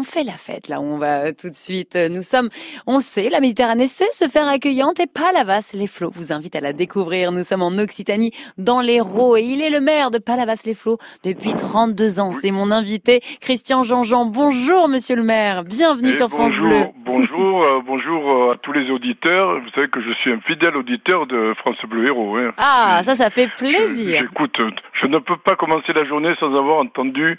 on fait la fête là où on va tout de suite. Nous sommes, on le sait, la Méditerranée sait se faire accueillante et Palavas les Flots vous invite à la découvrir. Nous sommes en Occitanie, dans l'Hérault et il est le maire de Palavas les Flots depuis 32 ans. C'est mon invité, Christian Jean-Jean. Bonjour monsieur le maire, bienvenue sur France Bleu. Bonjour, euh, bonjour à tous les auditeurs. Vous savez que je suis un fidèle auditeur de France Bleu Héros. Hein. Ah, ça, ça fait plaisir. J'écoute, je ne peux pas commencer la journée sans avoir entendu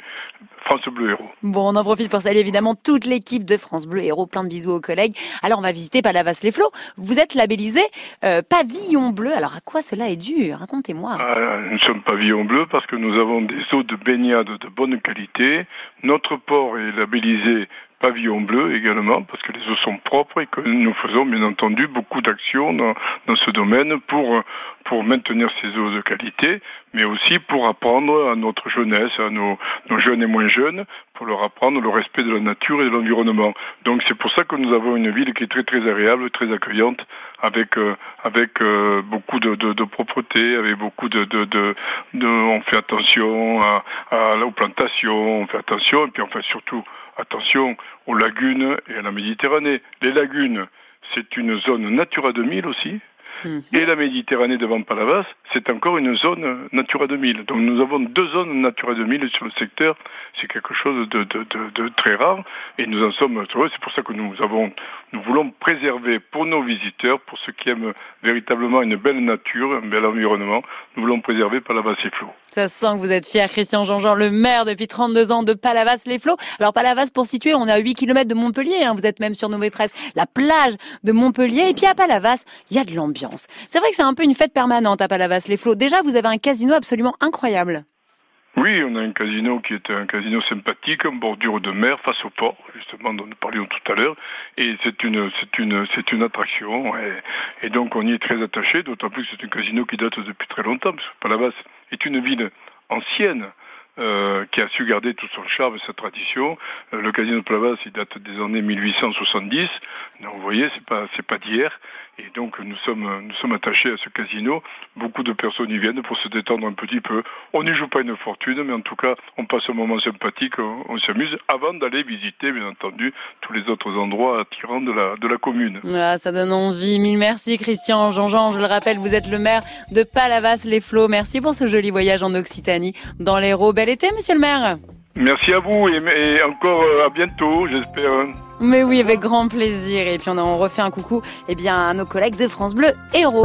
France Bleu Héros. Bon, on en profite pour saluer évidemment toute l'équipe de France Bleu Héros. Plein de bisous aux collègues. Alors, on va visiter Palavas-les-Flots. Vous êtes labellisé euh, Pavillon Bleu. Alors, à quoi cela est dû? Racontez-moi. Ah, nous sommes Pavillon Bleu parce que nous avons des eaux de baignade de bonne qualité. Notre port est labellisé pavillon bleu également, parce que les eaux sont propres et que nous faisons bien entendu beaucoup d'actions dans, dans, ce domaine pour, pour maintenir ces eaux de qualité, mais aussi pour apprendre à notre jeunesse, à nos, nos jeunes et moins jeunes, pour leur apprendre le respect de la nature et de l'environnement. Donc c'est pour ça que nous avons une ville qui est très très agréable, très accueillante, avec euh, avec euh, beaucoup de, de, de, propreté, avec beaucoup de, de, de, de on fait attention à, à, aux plantations, on fait attention, et puis on fait surtout attention aux lagunes et à la Méditerranée. Les lagunes, c'est une zone Natura 2000 aussi, Mhm. Et la Méditerranée devant Palavas, c'est encore une zone Natura 2000. Donc nous avons deux zones Natura 2000 sur le secteur. C'est quelque chose de, de, de, de, très rare et nous en sommes heureux. C'est pour ça que nous avons, nous voulons préserver pour nos visiteurs, pour ceux qui aiment véritablement une belle nature, un bel environnement, nous voulons préserver Palavas-les-Flots. Ça sent que vous êtes fier, Christian Jean-Jean, le maire depuis 32 ans de Palavas-les-Flots. Alors Palavas, pour situer, on est à 8 km de Montpellier. Hein. Vous êtes même surnommé presque la plage de Montpellier. Et puis à Palavas, il y a de l'ambiance. C'est vrai que c'est un peu une fête permanente à Palavas-les-Flots. Déjà, vous avez un casino absolument incroyable. Oui, on a un casino qui est un casino sympathique, en bordure de mer, face au port, justement, dont nous parlions tout à l'heure. Et c'est une, c'est une, c'est une attraction. Et, donc, on y est très attaché, d'autant plus que c'est un casino qui date depuis très longtemps, parce que Palavas est une ville ancienne. Euh, qui a su garder tout son charme et sa tradition. Euh, le casino de Palavas, il date des années 1870. Donc, vous voyez, c'est pas, c'est pas d'hier. Et donc nous sommes, nous sommes attachés à ce casino. Beaucoup de personnes y viennent pour se détendre un petit peu. On n'y joue pas une fortune, mais en tout cas, on passe un moment sympathique, on, s'amuse, avant d'aller visiter, bien entendu, tous les autres endroits attirants de la, de la commune. Ça donne envie. Mille merci, Christian. Jean-Jean, je le rappelle, vous êtes le maire de Palavas-les-Flots. Merci pour ce joli voyage en Occitanie dans l'Hérault. Bel été, monsieur le maire. Merci à vous et, encore euh, à bientôt, j'espère. Mais oui, avec grand plaisir. Et puis on, on refait un coucou eh bien, à nos collègues de France Bleu Héros.